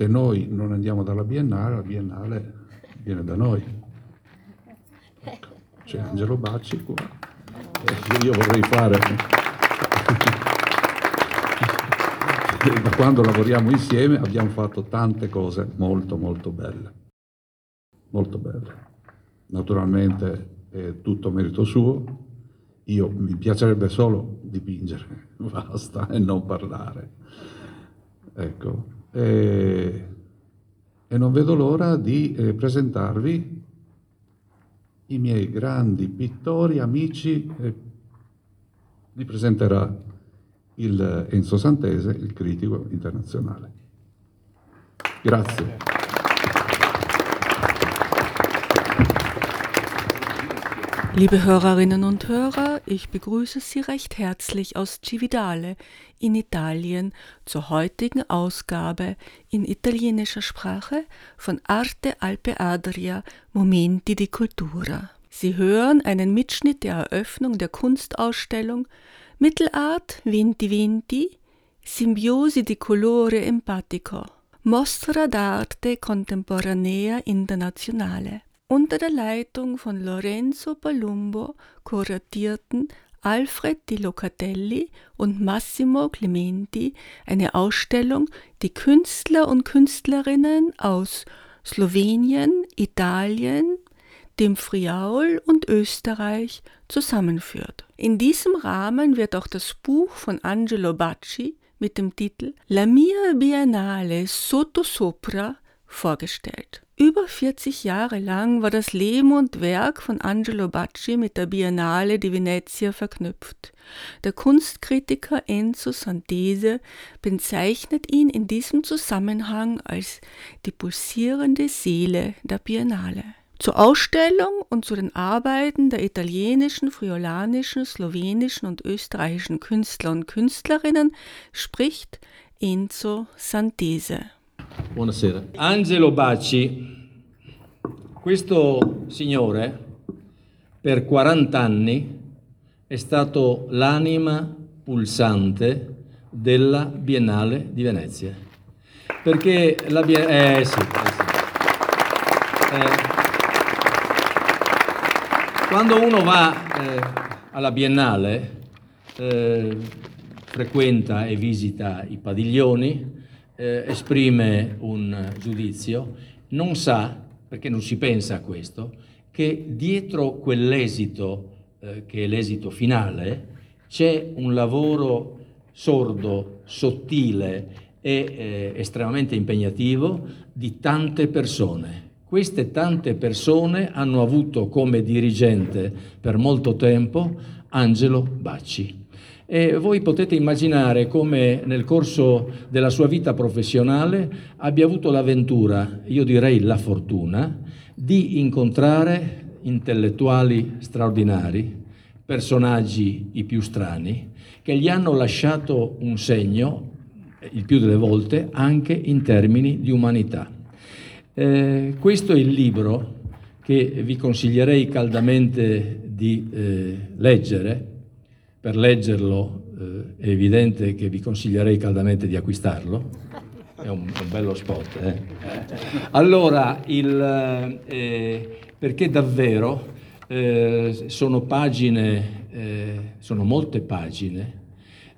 se noi non andiamo dalla Biennale, la Biennale viene da noi. Ecco, c'è Angelo Bacci qua. Eh, io vorrei fare... da quando lavoriamo insieme abbiamo fatto tante cose molto molto belle. Molto belle. Naturalmente è tutto merito suo, io mi piacerebbe solo dipingere, basta, e non parlare. Ecco, e, e non vedo l'ora di eh, presentarvi i miei grandi pittori, amici, eh, li presenterà il Enzo Santese, il critico internazionale. Grazie. Liebe Hörerinnen und Hörer, ich begrüße Sie recht herzlich aus Cividale in Italien zur heutigen Ausgabe in italienischer Sprache von Arte Alpe Adria Momenti di Cultura. Sie hören einen Mitschnitt der Eröffnung der Kunstausstellung Mittelart Vinti Vinti Simbiosi di colore empatico Mostra d'arte contemporanea internazionale unter der Leitung von Lorenzo Palumbo kuratierten Alfred Di Locatelli und Massimo Clementi eine Ausstellung, die Künstler und Künstlerinnen aus Slowenien, Italien, dem Friaul und Österreich zusammenführt. In diesem Rahmen wird auch das Buch von Angelo Bacci mit dem Titel La mia Biennale sotto sopra vorgestellt. Über 40 Jahre lang war das Leben und Werk von Angelo Bacci mit der Biennale di Venezia verknüpft. Der Kunstkritiker Enzo Santese bezeichnet ihn in diesem Zusammenhang als die pulsierende Seele der Biennale. Zur Ausstellung und zu den Arbeiten der italienischen, friolanischen, slowenischen und österreichischen Künstler und Künstlerinnen spricht Enzo Santese. Buonasera. Angelo Bacci, questo signore per 40 anni è stato l'anima pulsante della Biennale di Venezia. Perché la Biennale... Eh eh sì. Eh, quando uno va eh, alla Biennale, eh, frequenta e visita i padiglioni, eh, esprime un giudizio, non sa, perché non si pensa a questo, che dietro quell'esito, eh, che è l'esito finale, c'è un lavoro sordo, sottile e eh, estremamente impegnativo di tante persone. Queste tante persone hanno avuto come dirigente per molto tempo Angelo Bacci. E voi potete immaginare come nel corso della sua vita professionale abbia avuto l'avventura, io direi la fortuna, di incontrare intellettuali straordinari, personaggi i più strani, che gli hanno lasciato un segno, il più delle volte, anche in termini di umanità. Eh, questo è il libro che vi consiglierei caldamente di eh, leggere per leggerlo eh, è evidente che vi consiglierei caldamente di acquistarlo, è un, un bello spot. Eh? Allora, il, eh, perché davvero eh, sono pagine, eh, sono molte pagine,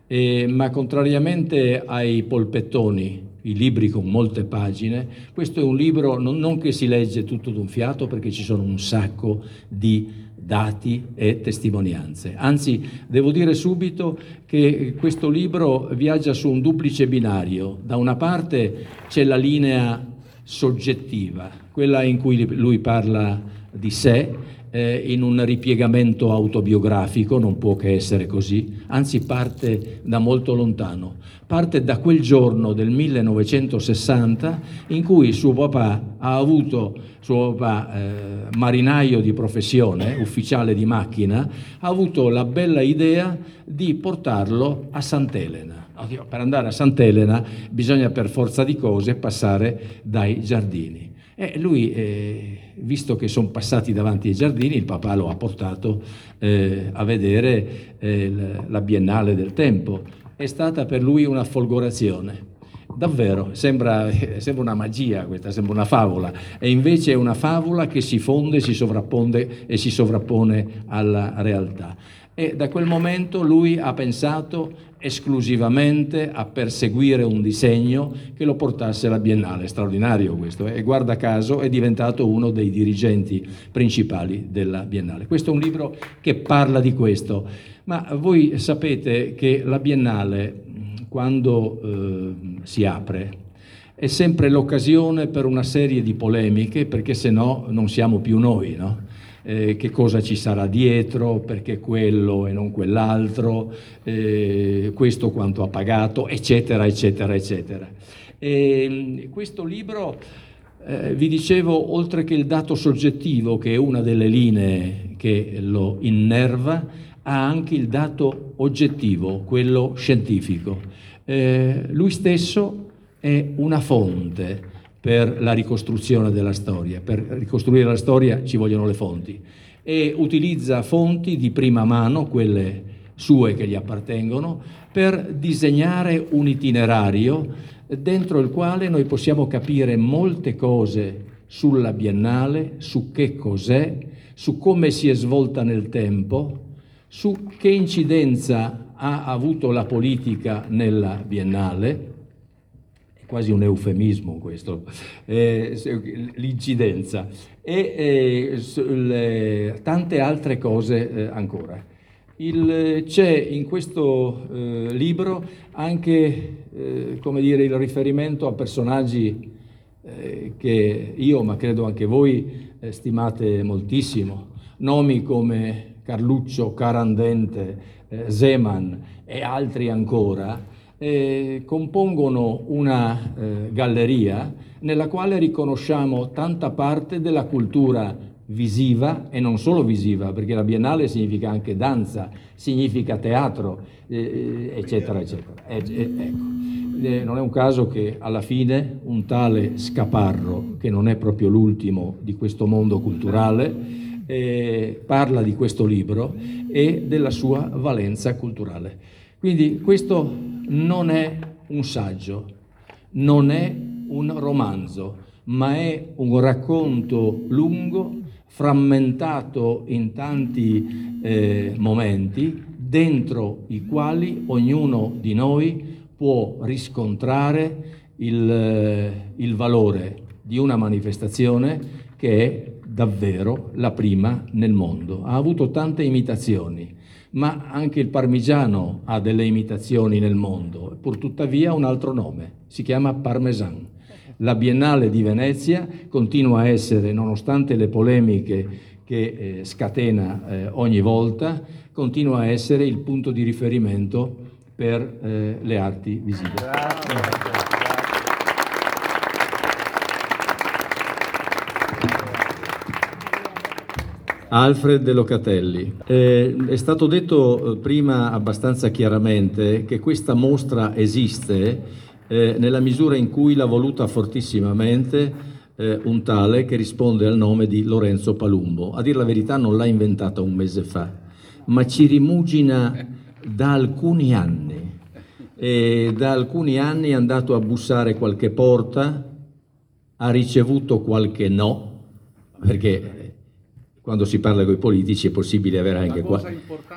eh, ma contrariamente ai polpettoni, i libri con molte pagine, questo è un libro non, non che si legge tutto d'un fiato perché ci sono un sacco di dati e testimonianze. Anzi, devo dire subito che questo libro viaggia su un duplice binario. Da una parte c'è la linea soggettiva, quella in cui lui parla di sé eh, in un ripiegamento autobiografico, non può che essere così, anzi parte da molto lontano, parte da quel giorno del 1960 in cui suo papà ha avuto, suo papà eh, marinaio di professione, ufficiale di macchina, ha avuto la bella idea di portarlo a Sant'Elena. Per andare a Sant'Elena bisogna per forza di cose passare dai giardini. E lui, eh, visto che sono passati davanti ai giardini, il papà lo ha portato eh, a vedere eh, la Biennale del Tempo. È stata per lui una folgorazione. Davvero, sembra, sembra, una magia questa, sembra una favola, e invece è una favola che si fonde, si sovrappone e si sovrappone alla realtà. E da quel momento lui ha pensato esclusivamente a perseguire un disegno che lo portasse alla Biennale. Straordinario questo, eh? e guarda caso è diventato uno dei dirigenti principali della Biennale. Questo è un libro che parla di questo, ma voi sapete che la Biennale, quando eh, si apre, è sempre l'occasione per una serie di polemiche, perché se no non siamo più noi, no? Eh, che cosa ci sarà dietro, perché quello e non quell'altro, eh, questo quanto ha pagato, eccetera, eccetera, eccetera. E, ehm, questo libro, eh, vi dicevo, oltre che il dato soggettivo, che è una delle linee che lo innerva, ha anche il dato oggettivo, quello scientifico. Eh, lui stesso è una fonte per la ricostruzione della storia. Per ricostruire la storia ci vogliono le fonti e utilizza fonti di prima mano, quelle sue che gli appartengono, per disegnare un itinerario dentro il quale noi possiamo capire molte cose sulla Biennale, su che cos'è, su come si è svolta nel tempo, su che incidenza ha avuto la politica nella Biennale, quasi un eufemismo questo, eh, l'incidenza, e eh, le, tante altre cose eh, ancora. Il, c'è in questo eh, libro anche eh, dire, il riferimento a personaggi eh, che io, ma credo anche voi, stimate moltissimo, nomi come Carluccio, Carandente, Zeman e altri ancora, eh, compongono una eh, galleria nella quale riconosciamo tanta parte della cultura visiva e non solo visiva, perché la Biennale significa anche danza, significa teatro, eh, eccetera, eccetera. ecco. non è un caso che alla fine un tale Scaparro, che non è proprio l'ultimo di questo mondo culturale, eh, parla di questo libro e della sua valenza culturale. Quindi questo non è un saggio, non è un romanzo, ma è un racconto lungo, frammentato in tanti eh, momenti, dentro i quali ognuno di noi può riscontrare il, eh, il valore di una manifestazione che è davvero la prima nel mondo. Ha avuto tante imitazioni, ma anche il parmigiano ha delle imitazioni nel mondo, pur tuttavia un altro nome, si chiama parmesan. La Biennale di Venezia continua a essere, nonostante le polemiche che eh, scatena eh, ogni volta, continua a essere il punto di riferimento per eh, le arti visive. Alfred De Locatelli. Eh, è stato detto eh, prima abbastanza chiaramente che questa mostra esiste eh, nella misura in cui l'ha voluta fortissimamente eh, un tale che risponde al nome di Lorenzo Palumbo. A dir la verità non l'ha inventata un mese fa, ma ci rimugina da alcuni anni. E da alcuni anni è andato a bussare qualche porta, ha ricevuto qualche no, perché quando si parla con i politici è possibile avere anche, qua,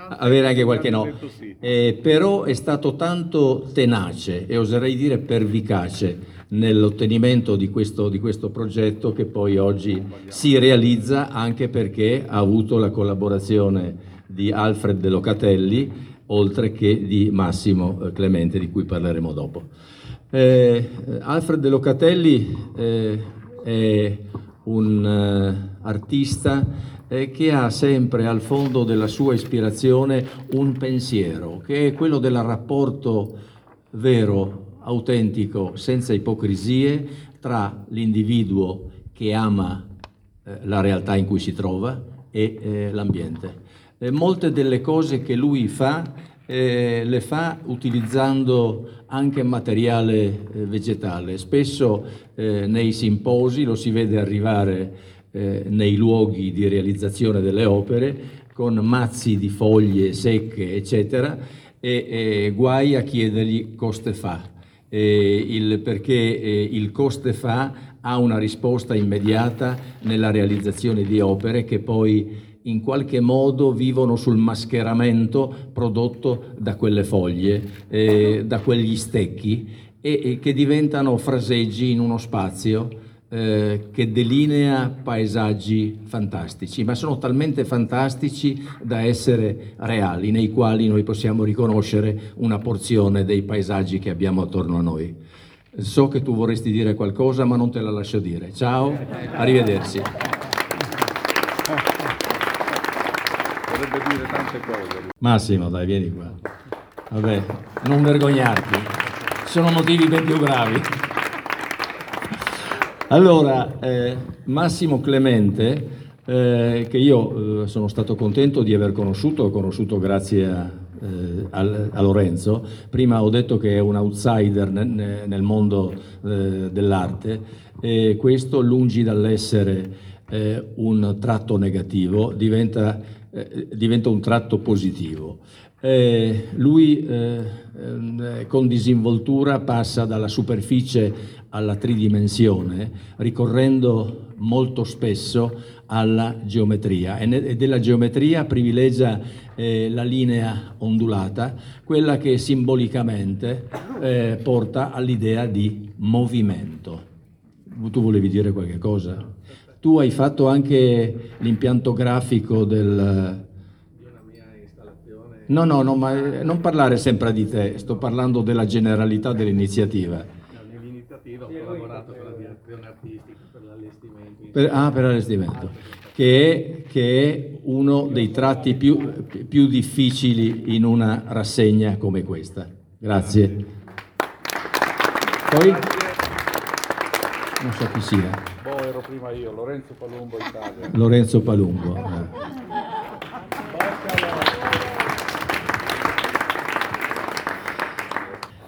avere anche qualche no. Sì. Eh, però è stato tanto tenace e oserei dire pervicace nell'ottenimento di questo, di questo progetto che poi oggi si realizza anche perché ha avuto la collaborazione di Alfred De Locatelli oltre che di Massimo eh, Clemente di cui parleremo dopo. Eh, Alfred De Locatelli eh, è un uh, artista eh, che ha sempre al fondo della sua ispirazione un pensiero, che è quello del rapporto vero, autentico, senza ipocrisie, tra l'individuo che ama eh, la realtà in cui si trova e eh, l'ambiente. Eh, molte delle cose che lui fa eh, le fa utilizzando anche materiale eh, vegetale. Spesso eh, nei simposi lo si vede arrivare nei luoghi di realizzazione delle opere con mazzi di foglie secche, eccetera, e, e guai a chiedergli coste fa. Il, perché il coste fa ha una risposta immediata nella realizzazione di opere che poi in qualche modo vivono sul mascheramento prodotto da quelle foglie, eh, da quegli stecchi e, e, che diventano fraseggi in uno spazio eh, che delinea paesaggi fantastici, ma sono talmente fantastici da essere reali, nei quali noi possiamo riconoscere una porzione dei paesaggi che abbiamo attorno a noi. So che tu vorresti dire qualcosa, ma non te la lascio dire. Ciao, arrivederci. Vorrebbe dire tante cose. Massimo, dai, vieni qua. Vabbè, non vergognarti. Ci sono motivi ben più gravi. Allora, eh, Massimo Clemente, eh, che io eh, sono stato contento di aver conosciuto, ho conosciuto grazie a, eh, a, a, Lorenzo. Prima ho detto che è un outsider nel, nel mondo eh, dell'arte e questo, lungi dall'essere eh, un tratto negativo, diventa, diventa un tratto positivo. Eh, lui eh, eh, con disinvoltura passa dalla superficie alla tridimensione, ricorrendo molto spesso alla geometria e, della geometria privilegia eh, la linea ondulata, quella che simbolicamente eh, porta all'idea di movimento. Tu volevi dire qualche cosa? Tu hai fatto anche l'impianto grafico del, No, no, no, ma eh, non parlare sempre di te, sto parlando della generalità dell'iniziativa. Ho collaborato con la direzione artistica per l'allestimento. Per, ah, per l'allestimento, che è, che è, uno dei tratti più, più difficili in una rassegna come questa. Grazie. Poi? Non so chi sia. Boh, ero prima io, Lorenzo Palumbo Italia. Lorenzo Palumbo. Eh.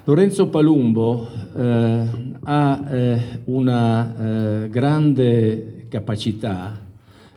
Lorenzo Palumbo eh, ha eh, una eh, grande capacità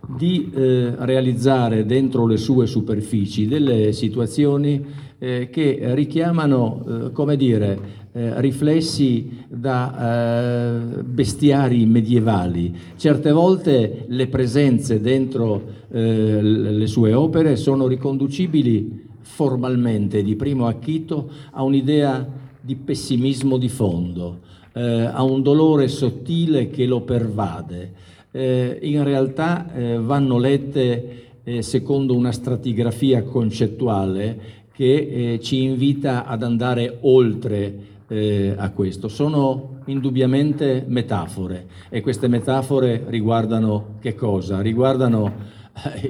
di eh, realizzare dentro le sue superfici delle situazioni eh, che richiamano, eh, come dire, riflessi da bestiari medievali. Certe volte le presenze dentro le sue opere sono riconducibili formalmente, di primo acchito, a un'idea di pessimismo di fondo, eh, a un dolore sottile che lo pervade. Eh, in realtà eh, vanno lette eh, secondo una stratigrafia concettuale che eh, ci invita ad andare oltre eh, a questo. Sono indubbiamente metafore e queste metafore riguardano che cosa? Riguardano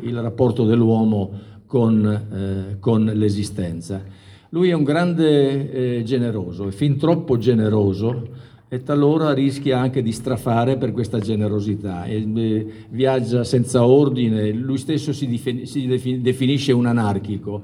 il rapporto dell'uomo con, con l'esistenza. Lui è un grande eh, generoso, è fin troppo generoso e talora rischia anche di strafare per questa generosità. E, eh, viaggia senza ordine, lui stesso si, defin- si defin- definisce un anarchico,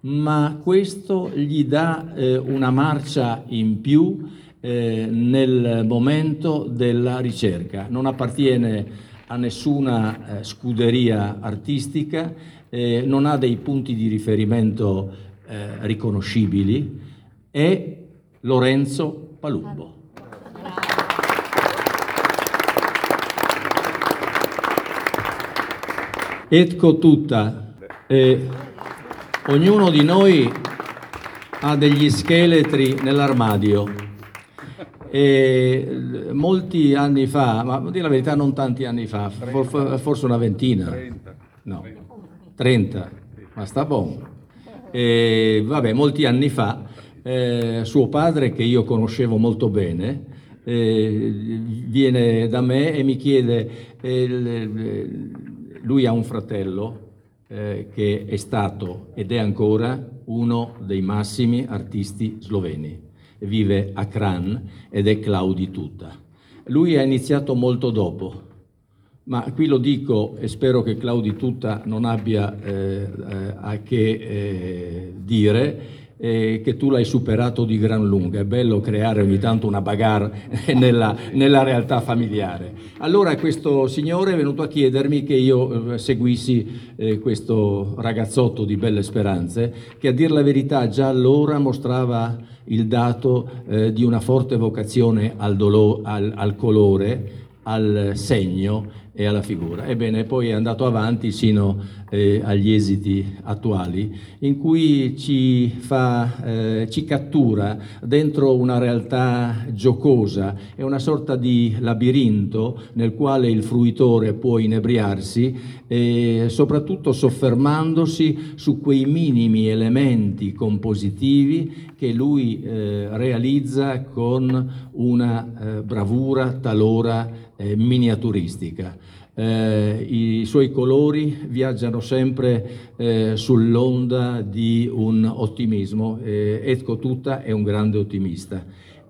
ma questo gli dà eh, una marcia in più eh, nel momento della ricerca. Non appartiene a nessuna eh, scuderia artistica, eh, non ha dei punti di riferimento eh, riconoscibili è Lorenzo Palumbo. Ecco tutta. Eh, ognuno di noi ha degli scheletri nell'armadio. E molti anni fa, ma dire la verità non tanti anni fa, forse una ventina, no, 30, ma sta buono eh, vabbè, molti anni fa, eh, suo padre, che io conoscevo molto bene, eh, viene da me e mi chiede, eh, lui ha un fratello eh, che è stato ed è ancora uno dei massimi artisti sloveni. Vive a Kran ed è Claudi Tutta. Lui ha iniziato molto dopo, ma qui lo dico e spero che Claudi Tutta non abbia eh, a che eh, dire eh, che tu l'hai superato di gran lunga. È bello creare ogni tanto una bagarre nella, nella, realtà familiare. Allora questo signore è venuto a chiedermi che io eh, seguissi eh, questo ragazzotto di belle speranze, che a dir la verità già allora mostrava il dato eh, di una forte vocazione al, dolo- al, al colore, al segno e alla figura. Ebbene, poi è andato avanti sino eh, agli esiti attuali, in cui ci, fa, eh, ci cattura dentro una realtà giocosa, è una sorta di labirinto nel quale il fruitore può inebriarsi, e soprattutto soffermandosi su quei minimi elementi compositivi che lui eh, realizza con una eh, bravura talora eh, miniaturistica. Eh, I suoi colori viaggiano sempre eh, sull'onda di un ottimismo. Eh, Etko Tutta è un grande ottimista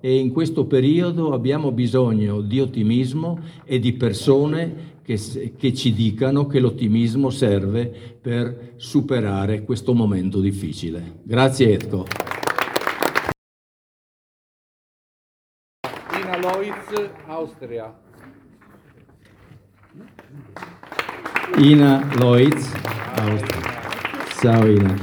e in questo periodo abbiamo bisogno di ottimismo e di persone che, che ci dicano che l'ottimismo serve per superare questo momento difficile. Grazie Etko. Ina Loitz, Austria. Ina Loitz. Ciao Ina.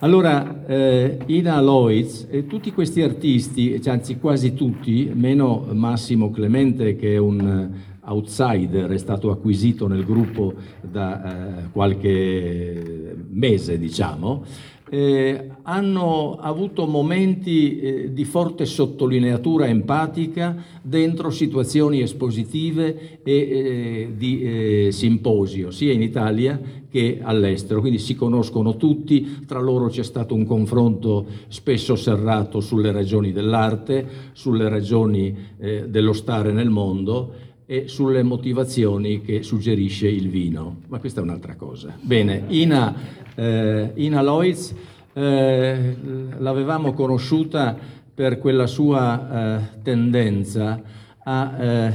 Allora, eh, Ina Loitz e tutti questi artisti, anzi quasi tutti, meno Massimo Clemente che è un outsider, è stato acquisito nel gruppo da eh, qualche mese, diciamo, eh, hanno avuto momenti eh, di forte sottolineatura empatica dentro situazioni espositive e eh, di eh, simposio, sia in Italia che all'estero, quindi si conoscono tutti, tra loro c'è stato un confronto spesso serrato sulle ragioni dell'arte, sulle ragioni eh, dello stare nel mondo e sulle motivazioni che suggerisce il vino, ma questa è un'altra cosa. Bene, Ina, eh, Ina Loitz eh, l'avevamo conosciuta per quella sua eh, tendenza a eh,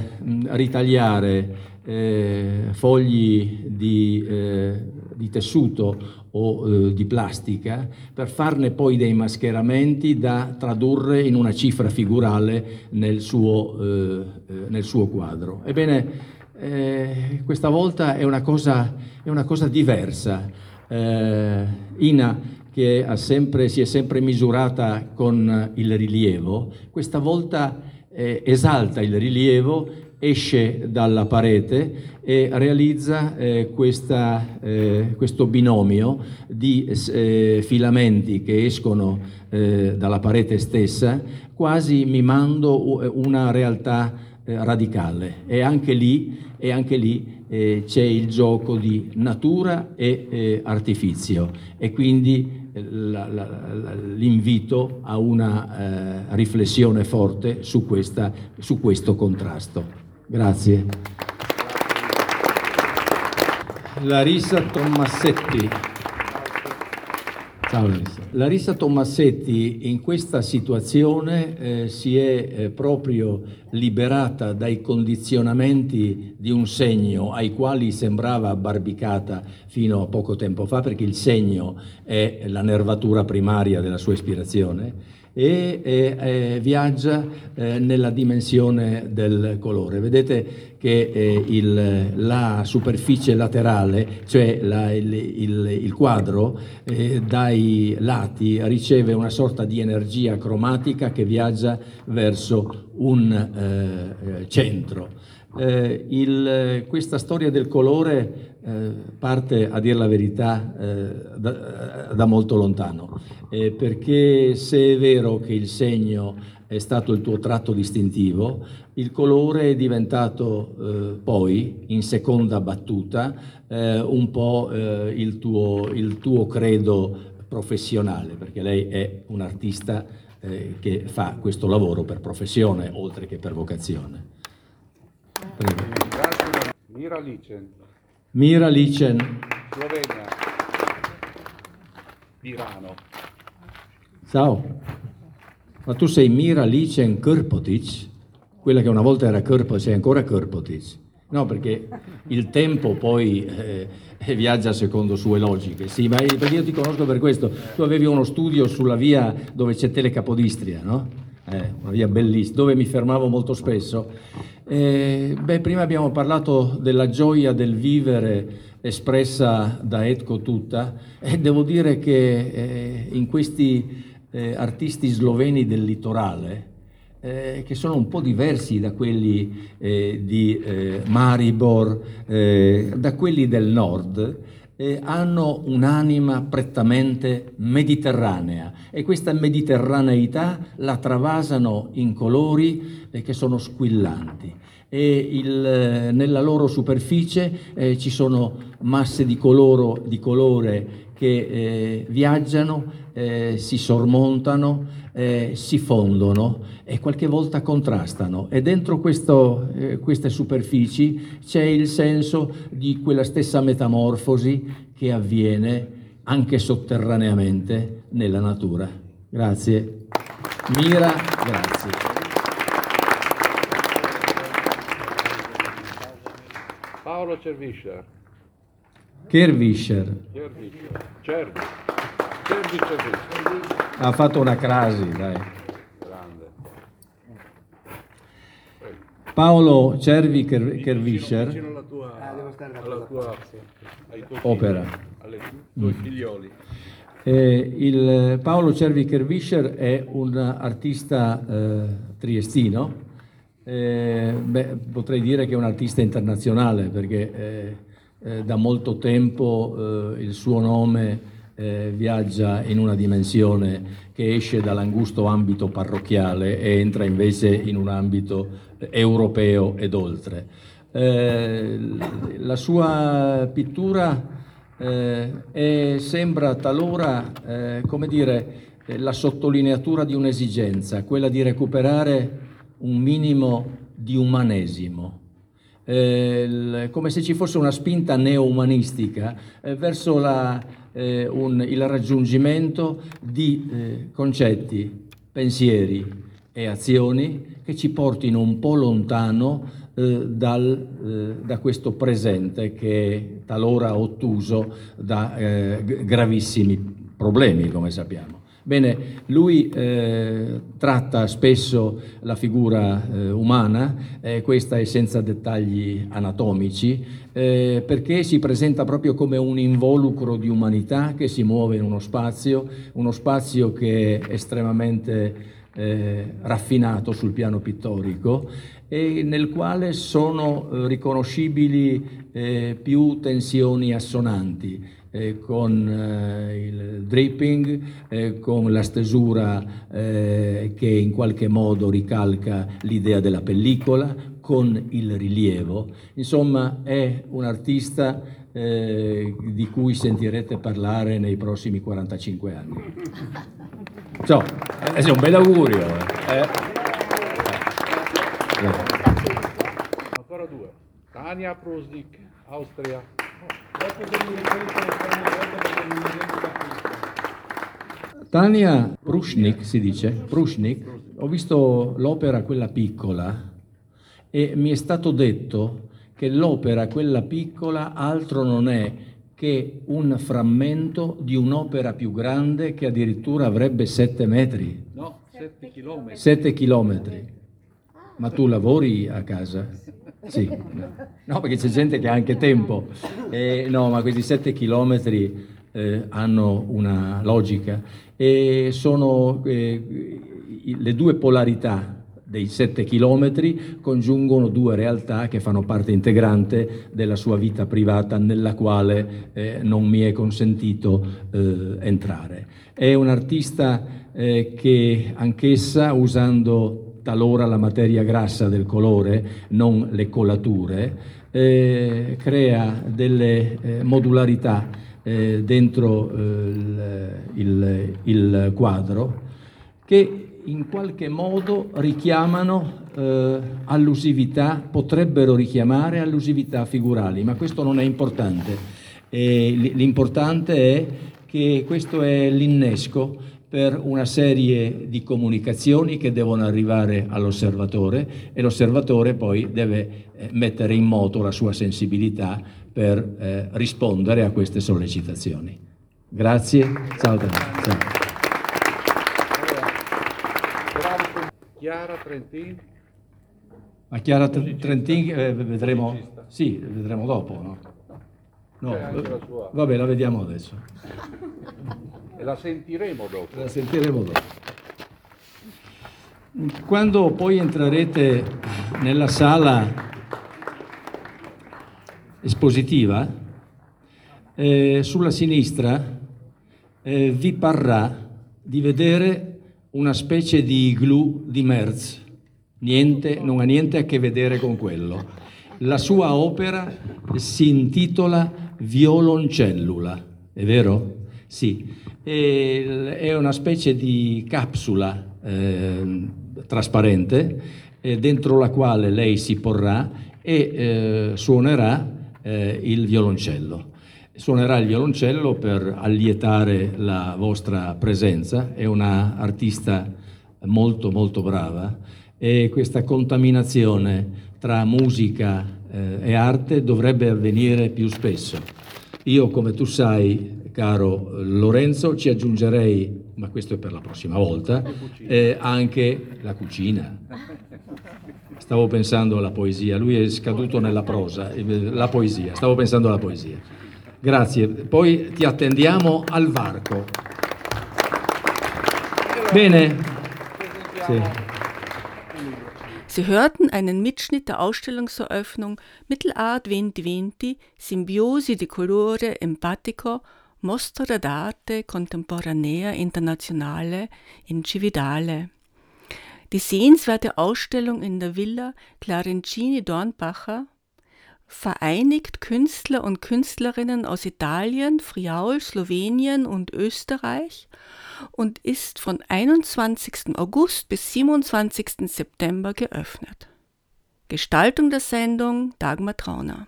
ritagliare eh, fogli di, eh, di, tessuto o di plastica per farne poi dei mascheramenti da tradurre in una cifra figurale nel suo, nel suo quadro. Ebbene, questa volta è una cosa, è una cosa diversa. Ina che sempre, si è sempre misurata con il rilievo, questa volta eh, esalta il rilievo, esce dalla parete e realizza eh, questa, eh, questo binomio di eh, filamenti che escono eh, dalla parete stessa, quasi mimando una realtà eh, radicale. E anche lì, e anche lì c'è il gioco di natura e artifizio e quindi l'invito a una eh, riflessione forte su, questa, su questo contrasto. Grazie. Larissa Tommasetti. Ciao Larissa. Larissa Tommasetti in questa situazione eh, si è eh, proprio liberata dai condizionamenti di un segno ai quali sembrava abbarbicata fino a poco tempo fa, perché il segno è la nervatura primaria della sua ispirazione e eh, viaggia eh, nella dimensione del colore. Vedete che eh, il, la superficie laterale, cioè la, il, il, il, quadro, eh, dai lati riceve una sorta di energia cromatica che viaggia verso un eh, centro. Eh, il, questa storia del colore eh, parte, a dire la verità, eh, da, da, molto lontano, eh, perché se è vero che il segno è stato il tuo tratto distintivo, il colore è diventato eh, poi, in seconda battuta, eh, un po' il tuo, il, tuo, credo professionale, perché lei è un artista che fa questo lavoro per professione, oltre che per vocazione. Mira Licen. Mira Licen, Slovenia. Pirano. ciao. Ma tu sei Mira Licen Krpotic? Quella che una volta era Krpotic, sei ancora Krpotic? No, perché il tempo poi eh, viaggia secondo sue logiche. Sì, ma io- perché io ti conosco per questo. Tu avevi uno studio sulla via dove c'è Telecapodistria, no? Eh, una via bellissima, dove mi fermavo molto spesso. Eh, beh, prima abbiamo parlato della gioia del vivere espressa da Etko Tutta e devo dire che eh, in questi eh, artisti sloveni del litorale, eh, che sono un po' diversi da quelli eh, di eh, Maribor, da quelli del nord, eh, hanno un'anima prettamente mediterranea. E questa mediterraneità la travasano in colori eh, che sono squillanti e il, eh, nella loro superficie eh, ci sono masse di, coloro- di colore che eh, viaggiano, eh, si sormontano, eh, si fondono e qualche volta contrastano. E dentro questo, eh, queste superfici c'è il senso di quella stessa metamorfosi che avviene anche sotterraneamente nella natura. Grazie. Mira, grazie. Paolo Cerviscia. Kervischer Cerviscia. Cervi. Cervi Cerviscia. ha fatto una crasi, dai. Grande. Paolo Cervi Ker- Kervischer, Vicino alla tua, alla tua, ai tuoi Opera. figli, alle tuoi figlioli. Eh, il Paolo Cervi Kervischer è un artista eh, triestino, eh, beh, potrei dire che è un artista internazionale perché eh, eh, da molto tempo eh, il suo nome eh, viaggia in una dimensione che esce dall'angusto ambito parrocchiale e entra invece in un ambito eh, europeo ed oltre. La sua pittura e sembra talora, come dire, la sottolineatura di un'esigenza, quella di recuperare un minimo di umanesimo. Eh, come se ci fosse una spinta neo-umanistica eh, verso la, eh, un- il raggiungimento di eh, concetti, pensieri e azioni che ci portino un po' lontano eh, dal, eh, da questo presente che è talora ottuso da gravissimi problemi, come sappiamo. Bene, lui eh, tratta spesso la figura eh, umana, eh, questa è senza dettagli anatomici, eh, perché si presenta proprio come un involucro di umanità che si muove in uno spazio, uno spazio che è estremamente eh, raffinato sul piano pittorico e nel quale sono eh, riconoscibili più tensioni assonanti. Eh, con eh, il dripping, eh, con la stesura eh, che in qualche modo ricalca l'idea della pellicola, con il rilievo. Insomma, è un artista di cui sentirete parlare nei prossimi 45 anni. Ciao, è un bel augurio. Ancora due. Tania Prusnik, Austria. Tania Prushnik si dice, Prushnik, ho visto l'opera quella piccola e mi è stato detto che l'opera quella piccola altro non è che un frammento di un'opera più grande che addirittura avrebbe sette metri, No, 7 chilometri. sette chilometri. Ma tu lavori a casa? Sì, no, perché c'è gente che ha anche tempo. Eh, no, ma questi sette chilometri eh, hanno una logica e sono eh, le due polarità dei sette chilometri congiungono due realtà che fanno parte integrante della sua vita privata nella quale eh, non mi è consentito eh, entrare. È un artista eh, che anch'essa usando talora la materia grassa del colore, non le colature, eh, crea delle eh, modularità eh, dentro eh, il, il- il quadro che in qualche modo richiamano eh, allusività, potrebbero richiamare allusività figurali, ma questo non è importante. L'importante è che questo è l'innesco per una serie di comunicazioni che devono arrivare all'osservatore e l'osservatore poi deve eh, mettere in moto la sua sensibilità per eh, rispondere a queste sollecitazioni. Grazie, ciao. ciao. Chiara Trentin. Ma Chiara Trentin eh, vedremo, sì, vedremo dopo, no? No, vabbè, la vediamo adesso. E la sentiremo dopo. La sentiremo dopo. Quando poi entrerete nella sala espositiva, eh, sulla sinistra eh, vi parrà di vedere una specie di igloo di Merz. Niente, non ha niente a che vedere con quello. La sua opera si intitola violoncellula, è vero? Sì, è una specie di capsula eh, trasparente eh, dentro la quale lei si porrà e eh, suonerà eh, il violoncello. Suonerà il violoncello per allietare la vostra presenza, è una artista molto molto brava e questa contaminazione tra musica eh, e arte dovrebbe avvenire più spesso. Io, come tu sai, caro Lorenzo, ci aggiungerei, ma questo è per la prossima volta, eh, anche la cucina. Stavo pensando alla poesia, lui è scaduto nella prosa, eh, la poesia, stavo pensando alla poesia. Grazie, poi ti attendiamo al varco. Bene. Sì. Sie hörten einen Mitschnitt der Ausstellungseröffnung Mittelart 2020 Simbiosi di colore empatico Mostra d'arte contemporanea internazionale in Cividale. Die sehenswerte Ausstellung in der Villa Clarencini Dornbacher vereinigt Künstler und Künstlerinnen aus Italien, Friaul, Slowenien und Österreich und ist von 21. August bis 27. September geöffnet. Gestaltung der Sendung Dagmar Trauner.